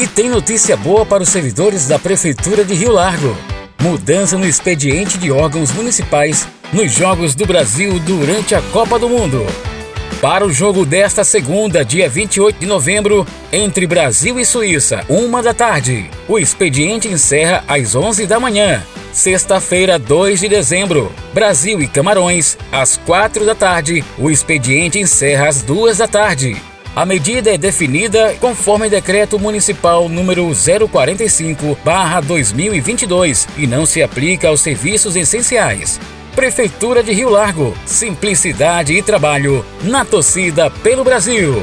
E tem notícia boa para os servidores da Prefeitura de Rio Largo. Mudança no expediente de órgãos municipais nos Jogos do Brasil durante a Copa do Mundo. Para o jogo desta segunda, dia 28 de novembro, entre Brasil e Suíça, uma da tarde. O expediente encerra às 11 da manhã. Sexta-feira, 2 de dezembro, Brasil e Camarões, às 4 da tarde. O expediente encerra às 2 da tarde. A medida é definida conforme decreto municipal número 045/2022 e não se aplica aos serviços essenciais. Prefeitura de Rio Largo, simplicidade e trabalho na torcida pelo Brasil.